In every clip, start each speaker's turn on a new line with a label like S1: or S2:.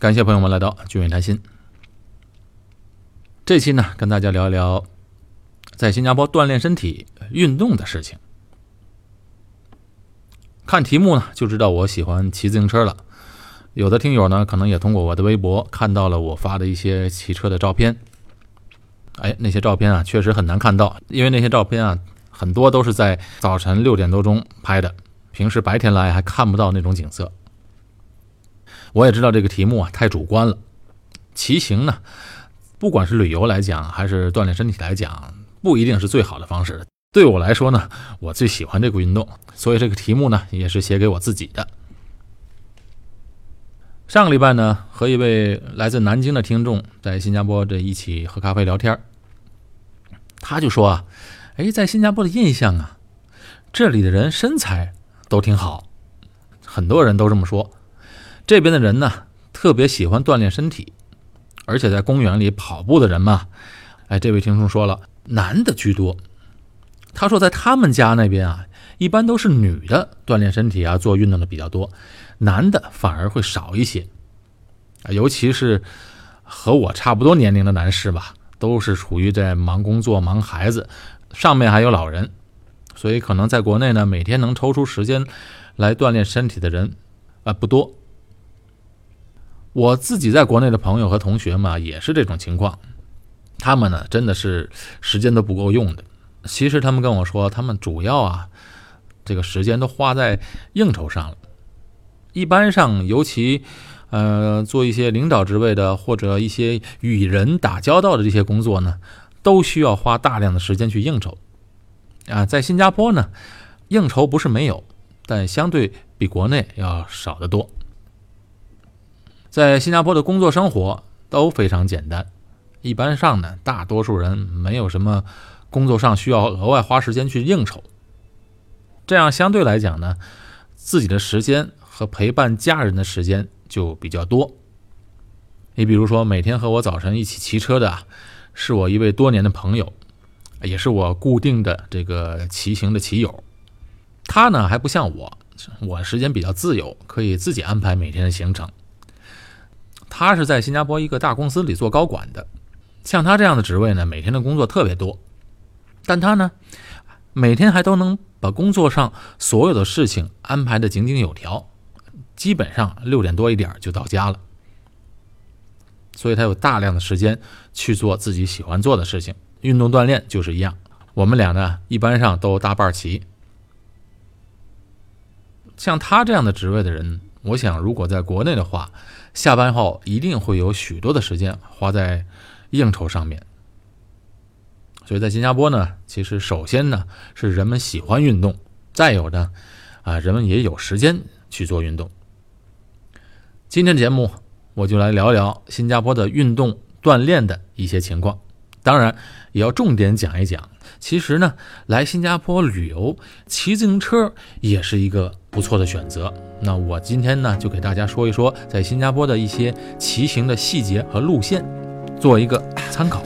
S1: 感谢朋友们来到君远谈心。这期呢，跟大家聊一聊在新加坡锻炼身体、运动的事情。看题目呢，就知道我喜欢骑自行车了。有的听友呢，可能也通过我的微博看到了我发的一些骑车的照片。哎，那些照片啊，确实很难看到，因为那些照片啊，很多都是在早晨六点多钟拍的，平时白天来还看不到那种景色。我也知道这个题目啊太主观了，骑行呢，不管是旅游来讲，还是锻炼身体来讲，不一定是最好的方式。对我来说呢，我最喜欢这个运动，所以这个题目呢也是写给我自己的。上个礼拜呢，和一位来自南京的听众在新加坡这一起喝咖啡聊天他就说啊，哎，在新加坡的印象啊，这里的人身材都挺好，很多人都这么说。这边的人呢，特别喜欢锻炼身体，而且在公园里跑步的人嘛，哎，这位听众说了，男的居多。他说，在他们家那边啊，一般都是女的锻炼身体啊，做运动的比较多，男的反而会少一些。尤其是和我差不多年龄的男士吧，都是处于在忙工作、忙孩子，上面还有老人，所以可能在国内呢，每天能抽出时间来锻炼身体的人啊不多。我自己在国内的朋友和同学嘛，也是这种情况。他们呢，真的是时间都不够用的。其实他们跟我说，他们主要啊，这个时间都花在应酬上了。一般上，尤其呃，做一些领导职位的，或者一些与人打交道的这些工作呢，都需要花大量的时间去应酬。啊，在新加坡呢，应酬不是没有，但相对比国内要少得多。在新加坡的工作生活都非常简单，一般上呢，大多数人没有什么工作上需要额外花时间去应酬，这样相对来讲呢，自己的时间和陪伴家人的时间就比较多。你比如说，每天和我早晨一起骑车的，是我一位多年的朋友，也是我固定的这个骑行的骑友。他呢还不像我，我时间比较自由，可以自己安排每天的行程。他是在新加坡一个大公司里做高管的，像他这样的职位呢，每天的工作特别多，但他呢，每天还都能把工作上所有的事情安排的井井有条，基本上六点多一点就到家了，所以他有大量的时间去做自己喜欢做的事情，运动锻炼就是一样。我们俩呢，一般上都搭伴骑。像他这样的职位的人，我想如果在国内的话，下班后一定会有许多的时间花在应酬上面，所以在新加坡呢，其实首先呢是人们喜欢运动，再有呢，啊人们也有时间去做运动。今天的节目我就来聊聊新加坡的运动锻炼的一些情况，当然也要重点讲一讲。其实呢，来新加坡旅游，骑自行车也是一个不错的选择。那我今天呢，就给大家说一说在新加坡的一些骑行的细节和路线，做一个参考。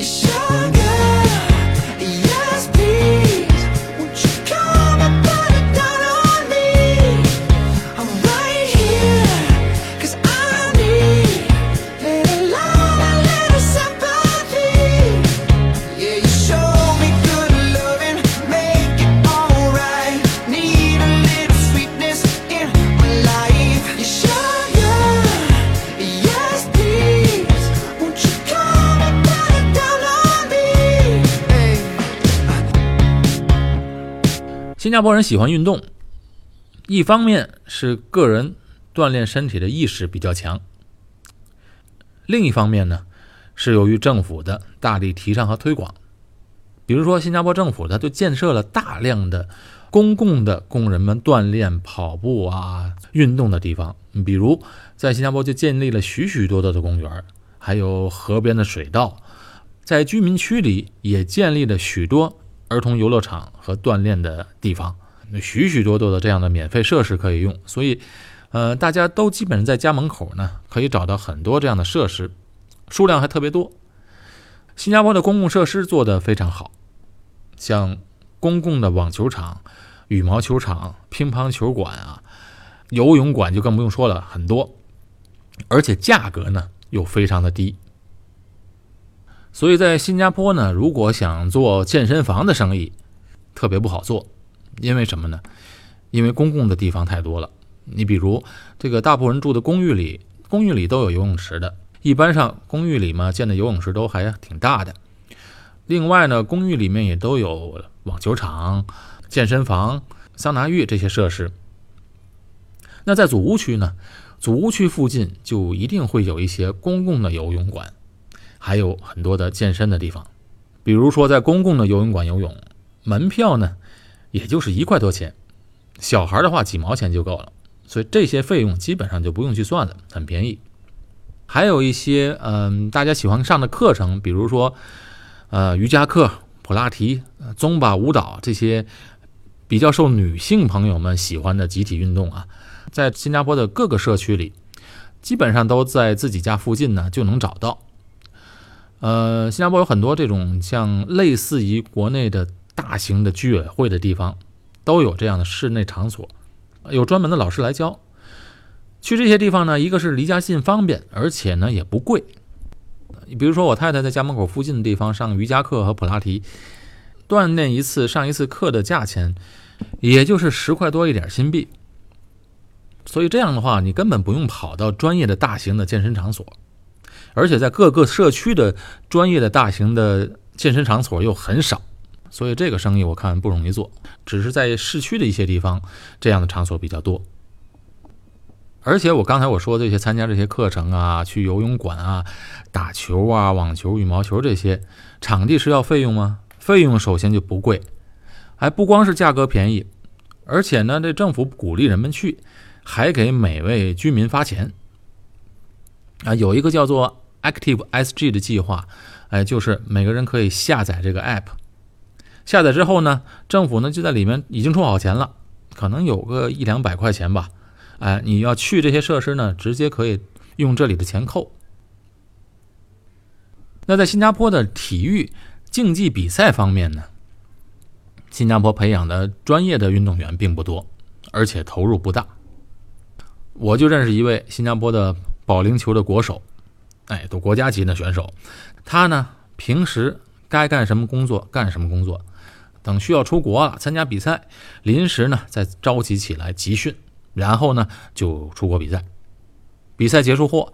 S1: 新加坡人喜欢运动，一方面是个人锻炼身体的意识比较强，另一方面呢，是由于政府的大力提倡和推广。比如说，新加坡政府它就建设了大量的公共的供人们锻炼、跑步啊、运动的地方。比如，在新加坡就建立了许许多多的公园，还有河边的水道，在居民区里也建立了许多。儿童游乐场和锻炼的地方，许许多多的这样的免费设施可以用，所以，呃，大家都基本上在家门口呢，可以找到很多这样的设施，数量还特别多。新加坡的公共设施做得非常好，像公共的网球场、羽毛球场、乒乓球馆啊，游泳馆就更不用说了，很多。而且价格呢又非常的低。所以在新加坡呢，如果想做健身房的生意，特别不好做，因为什么呢？因为公共的地方太多了。你比如这个大部分人住的公寓里，公寓里都有游泳池的，一般上公寓里嘛建的游泳池都还挺大的。另外呢，公寓里面也都有网球场、健身房、桑拿浴这些设施。那在祖屋区呢，祖屋区附近就一定会有一些公共的游泳馆。还有很多的健身的地方，比如说在公共的游泳馆游泳，门票呢也就是一块多钱，小孩的话几毛钱就够了，所以这些费用基本上就不用去算了，很便宜。还有一些嗯大家喜欢上的课程，比如说呃瑜伽课、普拉提、宗巴舞蹈这些比较受女性朋友们喜欢的集体运动啊，在新加坡的各个社区里，基本上都在自己家附近呢就能找到。呃，新加坡有很多这种像类似于国内的大型的居委会的地方，都有这样的室内场所，有专门的老师来教。去这些地方呢，一个是离家近方便，而且呢也不贵。你比如说，我太太在家门口附近的地方上瑜伽课和普拉提，锻炼一次上一次课的价钱，也就是十块多一点新币。所以这样的话，你根本不用跑到专业的大型的健身场所。而且在各个社区的专业的大型的健身场所又很少，所以这个生意我看不容易做。只是在市区的一些地方，这样的场所比较多。而且我刚才我说这些参加这些课程啊，去游泳馆啊、打球啊、网球、羽毛球这些场地是要费用吗？费用首先就不贵，还不光是价格便宜，而且呢，这政府鼓励人们去，还给每位居民发钱。啊，有一个叫做。Active SG 的计划，哎，就是每个人可以下载这个 App，下载之后呢，政府呢就在里面已经充好钱了，可能有个一两百块钱吧，哎，你要去这些设施呢，直接可以用这里的钱扣。那在新加坡的体育竞技比赛方面呢，新加坡培养的专业的运动员并不多，而且投入不大。我就认识一位新加坡的保龄球的国手。哎，都国家级的选手，他呢平时该干什么工作干什么工作，等需要出国了参加比赛，临时呢再召集起来集训，然后呢就出国比赛。比赛结束后，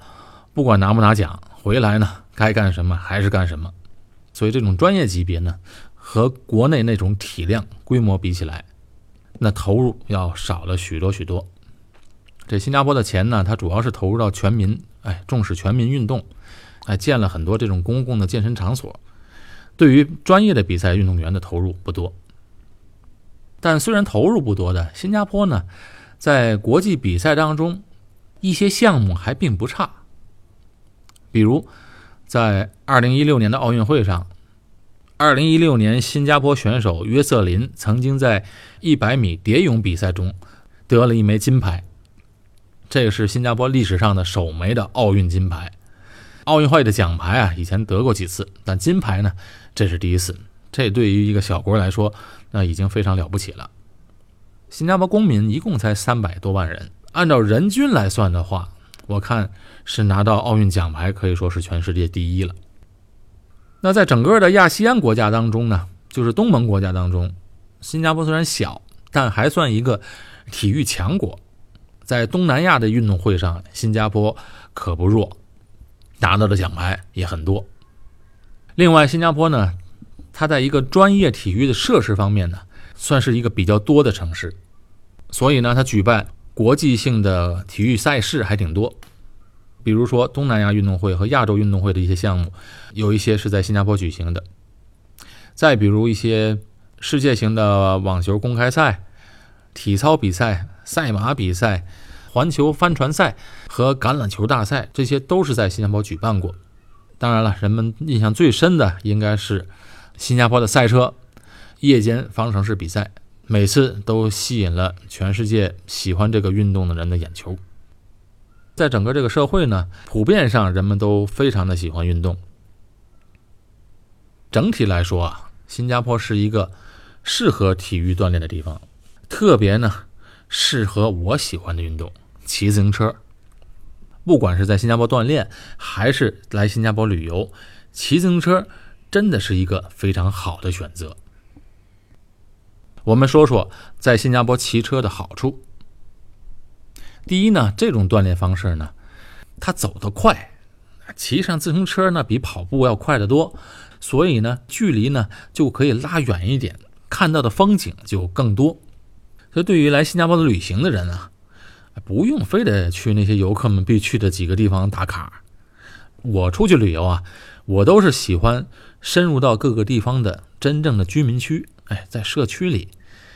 S1: 不管拿不拿奖，回来呢该干什么还是干什么。所以这种专业级别呢，和国内那种体量规模比起来，那投入要少了许多许多。这新加坡的钱呢，它主要是投入到全民。哎，重视全民运动，哎，建了很多这种公共的健身场所。对于专业的比赛运动员的投入不多，但虽然投入不多的新加坡呢，在国际比赛当中，一些项目还并不差。比如，在2016年的奥运会上，2016年新加坡选手约瑟琳曾经在100米蝶泳比赛中得了一枚金牌。这个是新加坡历史上的首枚的奥运金牌，奥运会的奖牌啊，以前得过几次，但金牌呢，这是第一次。这对于一个小国来说，那已经非常了不起了。新加坡公民一共才三百多万人，按照人均来算的话，我看是拿到奥运奖牌可以说是全世界第一了。那在整个的亚细安国家当中呢，就是东盟国家当中，新加坡虽然小，但还算一个体育强国。在东南亚的运动会上，新加坡可不弱，拿到的奖牌也很多。另外，新加坡呢，它在一个专业体育的设施方面呢，算是一个比较多的城市，所以呢，它举办国际性的体育赛事还挺多。比如说东南亚运动会和亚洲运动会的一些项目，有一些是在新加坡举行的。再比如一些世界型的网球公开赛、体操比赛。赛马比赛、环球帆船赛和橄榄球大赛，这些都是在新加坡举办过。当然了，人们印象最深的应该是新加坡的赛车夜间方程式比赛，每次都吸引了全世界喜欢这个运动的人的眼球。在整个这个社会呢，普遍上人们都非常的喜欢运动。整体来说啊，新加坡是一个适合体育锻炼的地方，特别呢。适合我喜欢的运动，骑自行车。不管是在新加坡锻炼，还是来新加坡旅游，骑自行车真的是一个非常好的选择。我们说说在新加坡骑车的好处。第一呢，这种锻炼方式呢，它走得快，骑上自行车呢比跑步要快得多，所以呢距离呢就可以拉远一点，看到的风景就更多。所以对于来新加坡的旅行的人啊，不用非得去那些游客们必去的几个地方打卡。我出去旅游啊，我都是喜欢深入到各个地方的真正的居民区，哎，在社区里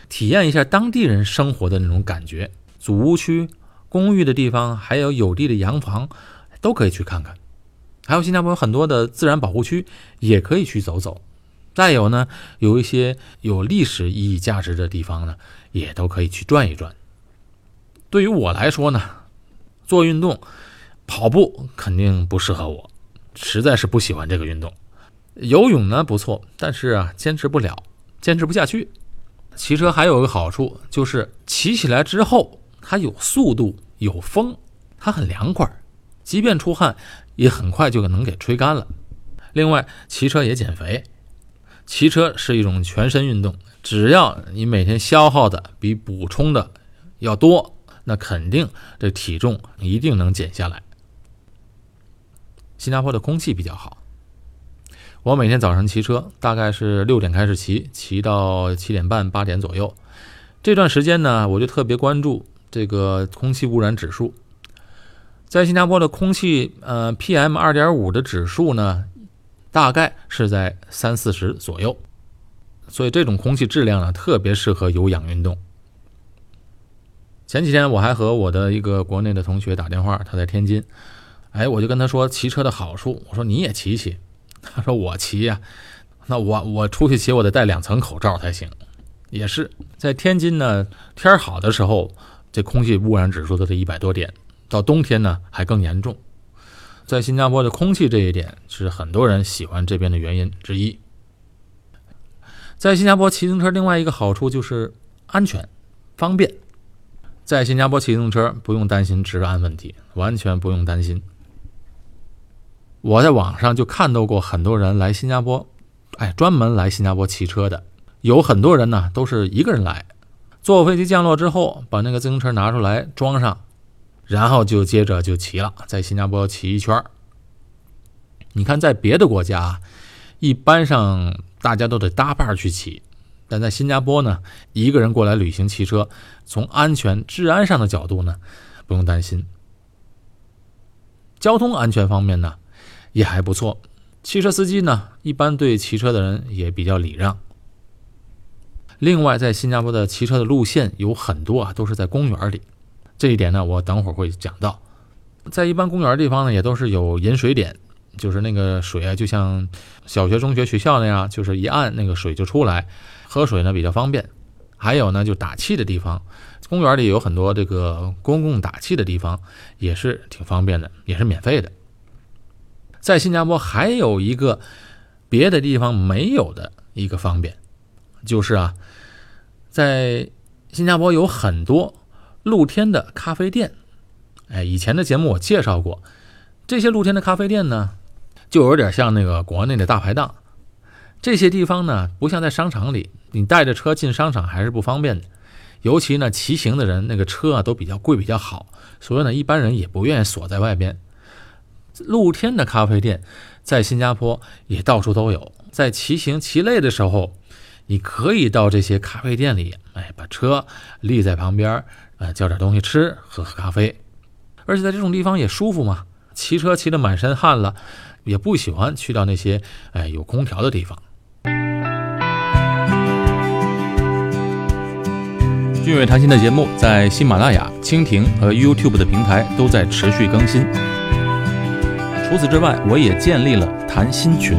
S1: 体验一下当地人生活的那种感觉，祖屋区。公寓的地方，还有有地的洋房，都可以去看看。还有新加坡有很多的自然保护区，也可以去走走。再有呢，有一些有历史意义价值的地方呢，也都可以去转一转。对于我来说呢，做运动，跑步肯定不适合我，实在是不喜欢这个运动。游泳呢不错，但是啊，坚持不了，坚持不下去。骑车还有一个好处，就是骑起来之后。它有速度，有风，它很凉快，即便出汗，也很快就能给吹干了。另外，骑车也减肥，骑车是一种全身运动，只要你每天消耗的比补充的要多，那肯定这体重一定能减下来。新加坡的空气比较好，我每天早上骑车，大概是六点开始骑，骑到七点半八点左右，这段时间呢，我就特别关注。这个空气污染指数，在新加坡的空气，呃，PM 二点五的指数呢，大概是在三四十左右，所以这种空气质量呢，特别适合有氧运动。前几天我还和我的一个国内的同学打电话，他在天津，哎，我就跟他说骑车的好处，我说你也骑骑，他说我骑呀，那我我出去骑我得戴两层口罩才行，也是在天津呢，天好的时候。这空气污染指数都得一百多点，到冬天呢还更严重。在新加坡的空气这一点是很多人喜欢这边的原因之一。在新加坡骑自行车另外一个好处就是安全、方便。在新加坡骑自行车不用担心治安问题，完全不用担心。我在网上就看到过很多人来新加坡，哎，专门来新加坡骑车的，有很多人呢都是一个人来。坐飞机降落之后，把那个自行车拿出来装上，然后就接着就骑了，在新加坡骑一圈你看，在别的国家，一般上大家都得搭伴去骑，但在新加坡呢，一个人过来旅行骑车，从安全、治安上的角度呢，不用担心。交通安全方面呢，也还不错。汽车司机呢，一般对骑车的人也比较礼让。另外，在新加坡的骑车的路线有很多啊，都是在公园里。这一点呢，我等会儿会讲到。在一般公园地方呢，也都是有饮水点，就是那个水啊，就像小学、中学、学校那样，就是一按那个水就出来，喝水呢比较方便。还有呢，就打气的地方，公园里有很多这个公共打气的地方，也是挺方便的，也是免费的。在新加坡还有一个别的地方没有的一个方便，就是啊。在新加坡有很多露天的咖啡店，哎，以前的节目我介绍过，这些露天的咖啡店呢，就有点像那个国内的大排档。这些地方呢，不像在商场里，你带着车进商场还是不方便的。尤其呢，骑行的人那个车啊都比较贵，比较好，所以呢，一般人也不愿意锁在外边。露天的咖啡店在新加坡也到处都有，在骑行骑累的时候。你可以到这些咖啡店里，哎，把车立在旁边，呃，叫点东西吃，喝喝咖啡，而且在这种地方也舒服嘛。骑车骑得满身汗了，也不喜欢去到那些哎有空调的地方。俊伟谈心的节目在喜马拉雅、蜻蜓和 YouTube 的平台都在持续更新。除此之外，我也建立了谈心群。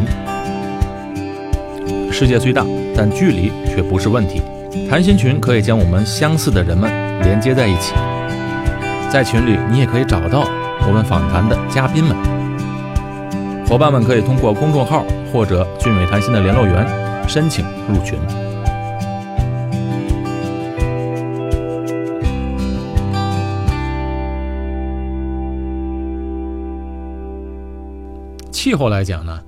S1: 世界虽大，但距离却不是问题。谈心群可以将我们相似的人们连接在一起，在群里你也可以找到我们访谈的嘉宾们。伙伴们可以通过公众号或者俊美谈心的联络员申请入群。气候来讲呢，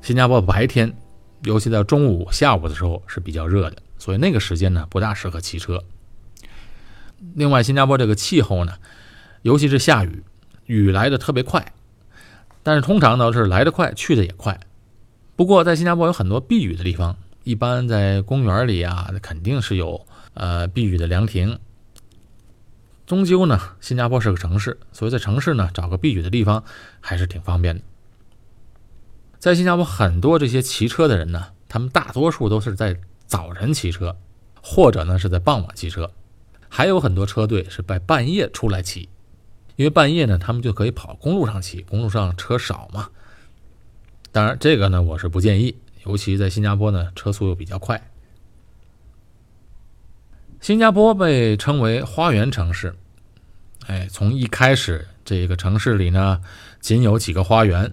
S1: 新加坡白天，尤其在中午、下午的时候是比较热的，所以那个时间呢不大适合骑车。另外，新加坡这个气候呢，尤其是下雨，雨来的特别快，但是通常呢是来得快，去的也快。不过在新加坡有很多避雨的地方，一般在公园里啊，肯定是有呃避雨的凉亭。终究呢，新加坡是个城市，所以在城市呢找个避雨的地方还是挺方便的。在新加坡，很多这些骑车的人呢，他们大多数都是在早晨骑车，或者呢是在傍晚骑车，还有很多车队是在半夜出来骑，因为半夜呢他们就可以跑公路上骑，公路上车少嘛。当然，这个呢我是不建议，尤其在新加坡呢车速又比较快。新加坡被称为花园城市，哎，从一开始这个城市里呢，仅有几个花园，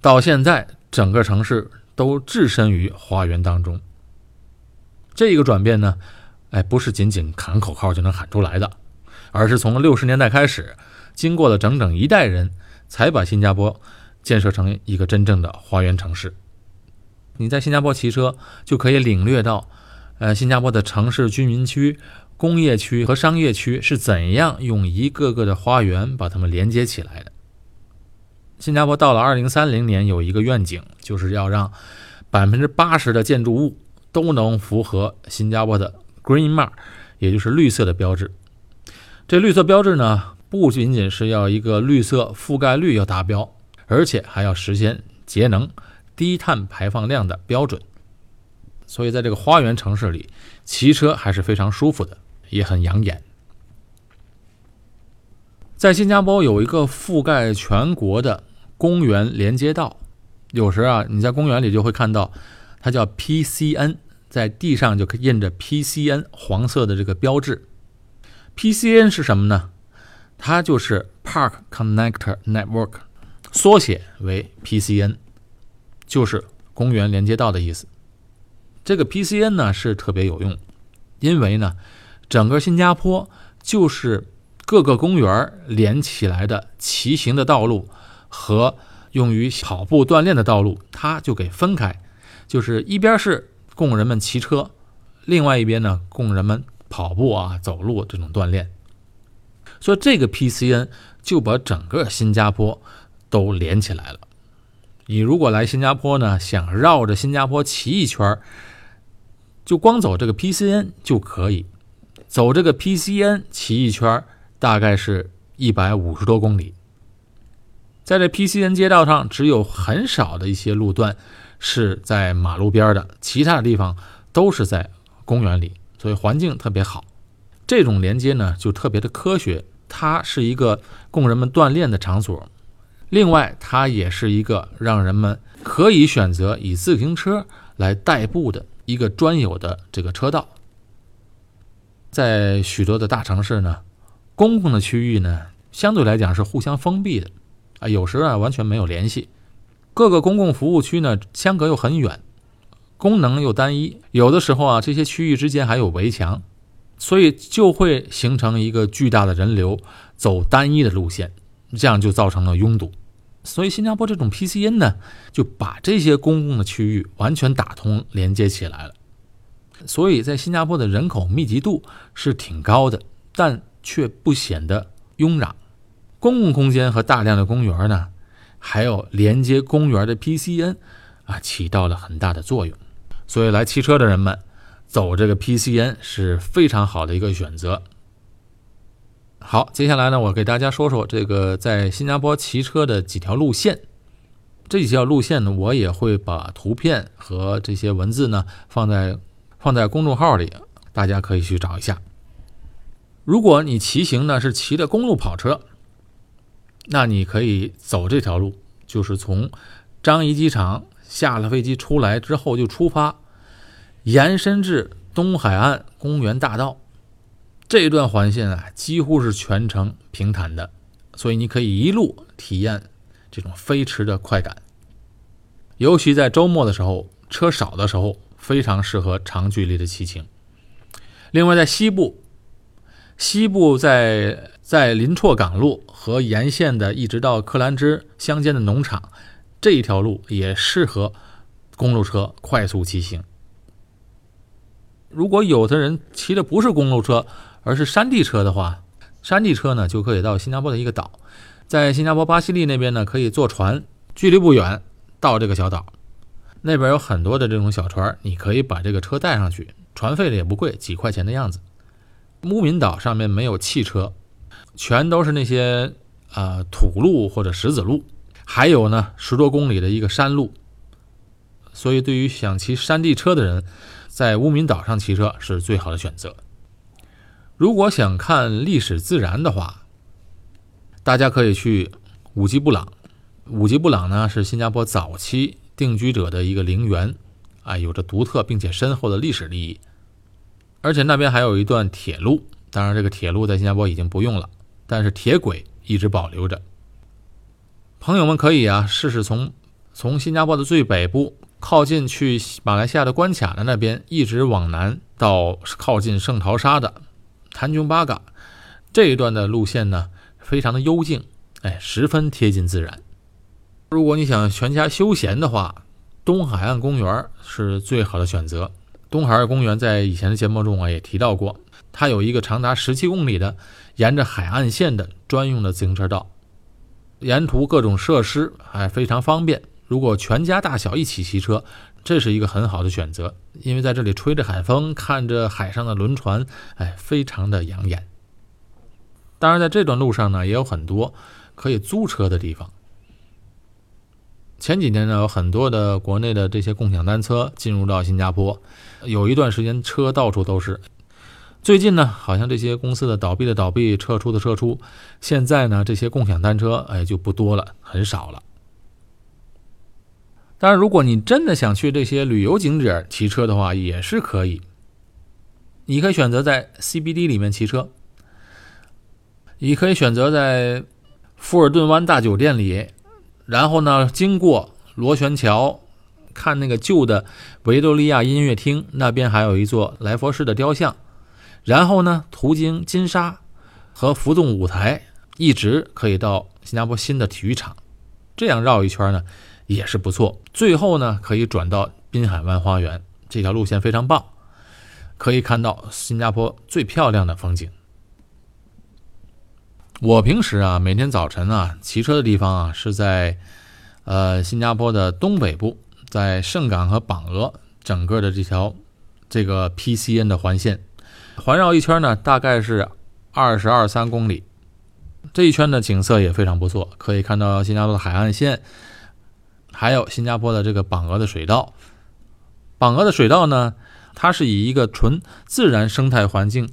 S1: 到现在整个城市都置身于花园当中。这个转变呢，哎，不是仅仅喊口号就能喊出来的，而是从六十年代开始，经过了整整一代人，才把新加坡建设成一个真正的花园城市。你在新加坡骑车，就可以领略到。呃，新加坡的城市居民区、工业区和商业区是怎样用一个个的花园把它们连接起来的？新加坡到了二零三零年有一个愿景，就是要让百分之八十的建筑物都能符合新加坡的 Green Mark，也就是绿色的标志。这绿色标志呢，不仅仅是要一个绿色覆盖率要达标，而且还要实现节能、低碳排放量的标准。所以，在这个花园城市里，骑车还是非常舒服的，也很养眼。在新加坡有一个覆盖全国的公园连接道，有时啊，你在公园里就会看到，它叫 PCN，在地上就印着 PCN 黄色的这个标志。PCN 是什么呢？它就是 Park Connector Network，缩写为 PCN，就是公园连接道的意思。这个 PCN 呢是特别有用，因为呢，整个新加坡就是各个公园连起来的骑行的道路和用于跑步锻炼的道路，它就给分开，就是一边是供人们骑车，另外一边呢供人们跑步啊、走路这种锻炼。所以这个 PCN 就把整个新加坡都连起来了。你如果来新加坡呢，想绕着新加坡骑一圈就光走这个 PCN 就可以，走这个 PCN 骑一圈大概是一百五十多公里。在这 PCN 街道上，只有很少的一些路段是在马路边的，其他的地方都是在公园里，所以环境特别好。这种连接呢，就特别的科学。它是一个供人们锻炼的场所，另外它也是一个让人们可以选择以自行车来代步的。一个专有的这个车道，在许多的大城市呢，公共的区域呢，相对来讲是互相封闭的，啊，有时啊完全没有联系。各个公共服务区呢，相隔又很远，功能又单一，有的时候啊，这些区域之间还有围墙，所以就会形成一个巨大的人流走单一的路线，这样就造成了拥堵。所以，新加坡这种 PCN 呢，就把这些公共的区域完全打通、连接起来了。所以在新加坡的人口密集度是挺高的，但却不显得拥攘。公共空间和大量的公园呢，还有连接公园的 PCN 啊，起到了很大的作用。所以来骑车的人们走这个 PCN 是非常好的一个选择。好，接下来呢，我给大家说说这个在新加坡骑车的几条路线。这几条路线呢，我也会把图片和这些文字呢放在放在公众号里，大家可以去找一下。如果你骑行呢是骑的公路跑车，那你可以走这条路，就是从樟宜机场下了飞机出来之后就出发，延伸至东海岸公园大道。这段环线啊，几乎是全程平坦的，所以你可以一路体验这种飞驰的快感。尤其在周末的时候，车少的时候，非常适合长距离的骑行。另外，在西部，西部在在林绰港路和沿线的一直到克兰芝乡间的农场，这一条路也适合公路车快速骑行。如果有的人骑的不是公路车，而是山地车的话，山地车呢就可以到新加坡的一个岛，在新加坡巴西利那边呢可以坐船，距离不远到这个小岛，那边有很多的这种小船，你可以把这个车带上去，船费的也不贵，几块钱的样子。乌敏岛上面没有汽车，全都是那些呃土路或者石子路，还有呢十多公里的一个山路，所以对于想骑山地车的人。在乌敏岛上骑车是最好的选择。如果想看历史自然的话，大家可以去五吉布朗。五吉布朗呢是新加坡早期定居者的一个陵园，啊，有着独特并且深厚的历史意义。而且那边还有一段铁路，当然这个铁路在新加坡已经不用了，但是铁轨一直保留着。朋友们可以啊试试从从新加坡的最北部。靠近去马来西亚的关卡的那边，一直往南到靠近圣淘沙的谭琼巴嘎这一段的路线呢，非常的幽静，哎，十分贴近自然。如果你想全家休闲的话，东海岸公园是最好的选择。东海岸公园在以前的节目中啊也提到过，它有一个长达十七公里的沿着海岸线的专用的自行车道，沿途各种设施还非常方便。如果全家大小一起骑车，这是一个很好的选择，因为在这里吹着海风，看着海上的轮船，哎，非常的养眼。当然，在这段路上呢，也有很多可以租车的地方。前几年呢，有很多的国内的这些共享单车进入到新加坡，有一段时间车到处都是。最近呢，好像这些公司的倒闭的倒闭，撤出的撤出，现在呢，这些共享单车哎就不多了，很少了。当然，如果你真的想去这些旅游景点骑车的话，也是可以。你可以选择在 CBD 里面骑车，你可以选择在富尔顿湾大酒店里，然后呢，经过螺旋桥，看那个旧的维多利亚音乐厅，那边还有一座来佛士的雕像，然后呢，途经金沙和浮动舞台，一直可以到新加坡新的体育场，这样绕一圈呢。也是不错。最后呢，可以转到滨海湾花园这条路线非常棒，可以看到新加坡最漂亮的风景。我平时啊，每天早晨啊，骑车的地方啊是在呃新加坡的东北部，在圣港和榜鹅整个的这条这个 PCN 的环线，环绕一圈呢，大概是二十二三公里。这一圈的景色也非常不错，可以看到新加坡的海岸线。还有新加坡的这个榜鹅的水道，榜鹅的水道呢，它是以一个纯自然生态环境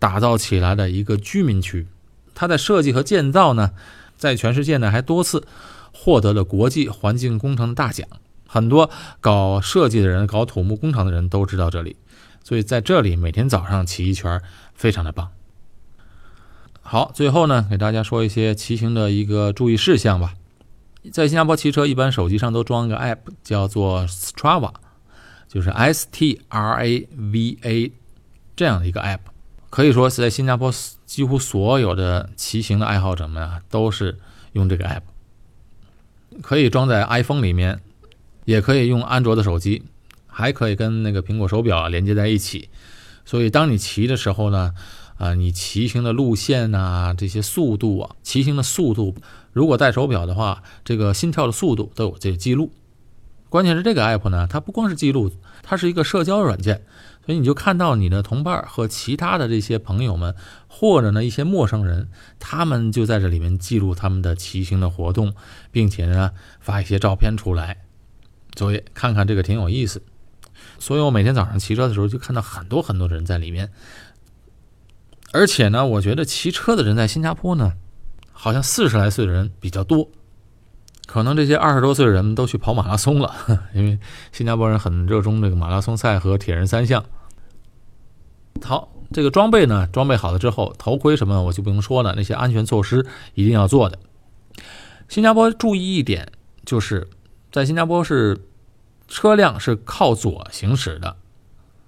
S1: 打造起来的一个居民区。它的设计和建造呢，在全世界呢还多次获得了国际环境工程的大奖。很多搞设计的人、搞土木工程的人都知道这里，所以在这里每天早上骑一圈非常的棒。好，最后呢，给大家说一些骑行的一个注意事项吧。在新加坡骑车，一般手机上都装一个 app，叫做 Strava，就是 S T R A V A 这样的一个 app。可以说是在新加坡几乎所有的骑行的爱好者们啊，都是用这个 app。可以装在 iPhone 里面，也可以用安卓的手机，还可以跟那个苹果手表连接在一起。所以当你骑的时候呢，啊，你骑行的路线啊，这些速度啊，骑行的速度。如果戴手表的话，这个心跳的速度都有这个记录。关键是这个 app 呢，它不光是记录，它是一个社交软件，所以你就看到你的同伴和其他的这些朋友们，或者呢一些陌生人，他们就在这里面记录他们的骑行的活动，并且呢发一些照片出来，所以看看这个挺有意思。所以我每天早上骑车的时候，就看到很多很多人在里面。而且呢，我觉得骑车的人在新加坡呢。好像四十来岁的人比较多，可能这些二十多岁的人都去跑马拉松了，因为新加坡人很热衷这个马拉松赛和铁人三项。好，这个装备呢，装备好了之后，头盔什么我就不用说了，那些安全措施一定要做的。新加坡注意一点，就是在新加坡是车辆是靠左行驶的，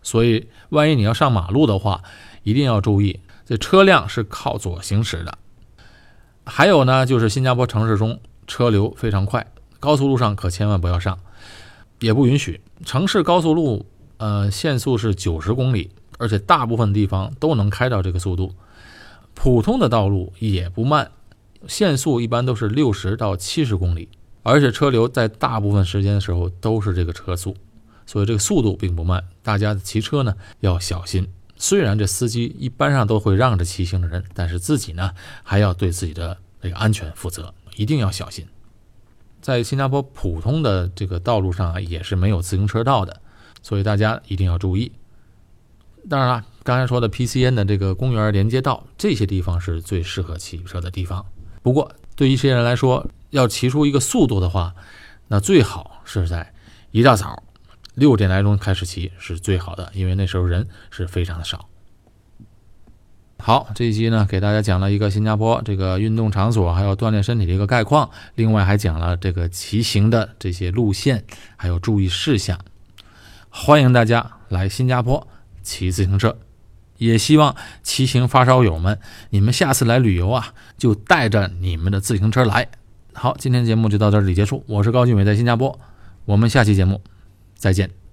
S1: 所以万一你要上马路的话，一定要注意，这车辆是靠左行驶的。还有呢，就是新加坡城市中车流非常快，高速路上可千万不要上，也不允许。城市高速路，呃，限速是九十公里，而且大部分地方都能开到这个速度。普通的道路也不慢，限速一般都是六十到七十公里，而且车流在大部分时间的时候都是这个车速，所以这个速度并不慢。大家骑车呢要小心。虽然这司机一般上都会让着骑行的人，但是自己呢还要对自己的这个安全负责，一定要小心。在新加坡普通的这个道路上啊，也是没有自行车道的，所以大家一定要注意。当然了，刚才说的 PCN 的这个公园连接道，这些地方是最适合骑车的地方。不过，对一些人来说，要骑出一个速度的话，那最好是在一大早。六点来钟开始骑是最好的，因为那时候人是非常的少。好，这一集呢，给大家讲了一个新加坡这个运动场所，还有锻炼身体的一个概况，另外还讲了这个骑行的这些路线，还有注意事项。欢迎大家来新加坡骑自行车，也希望骑行发烧友们，你们下次来旅游啊，就带着你们的自行车来。好，今天节目就到这里结束，我是高俊伟，在新加坡，我们下期节目。再见。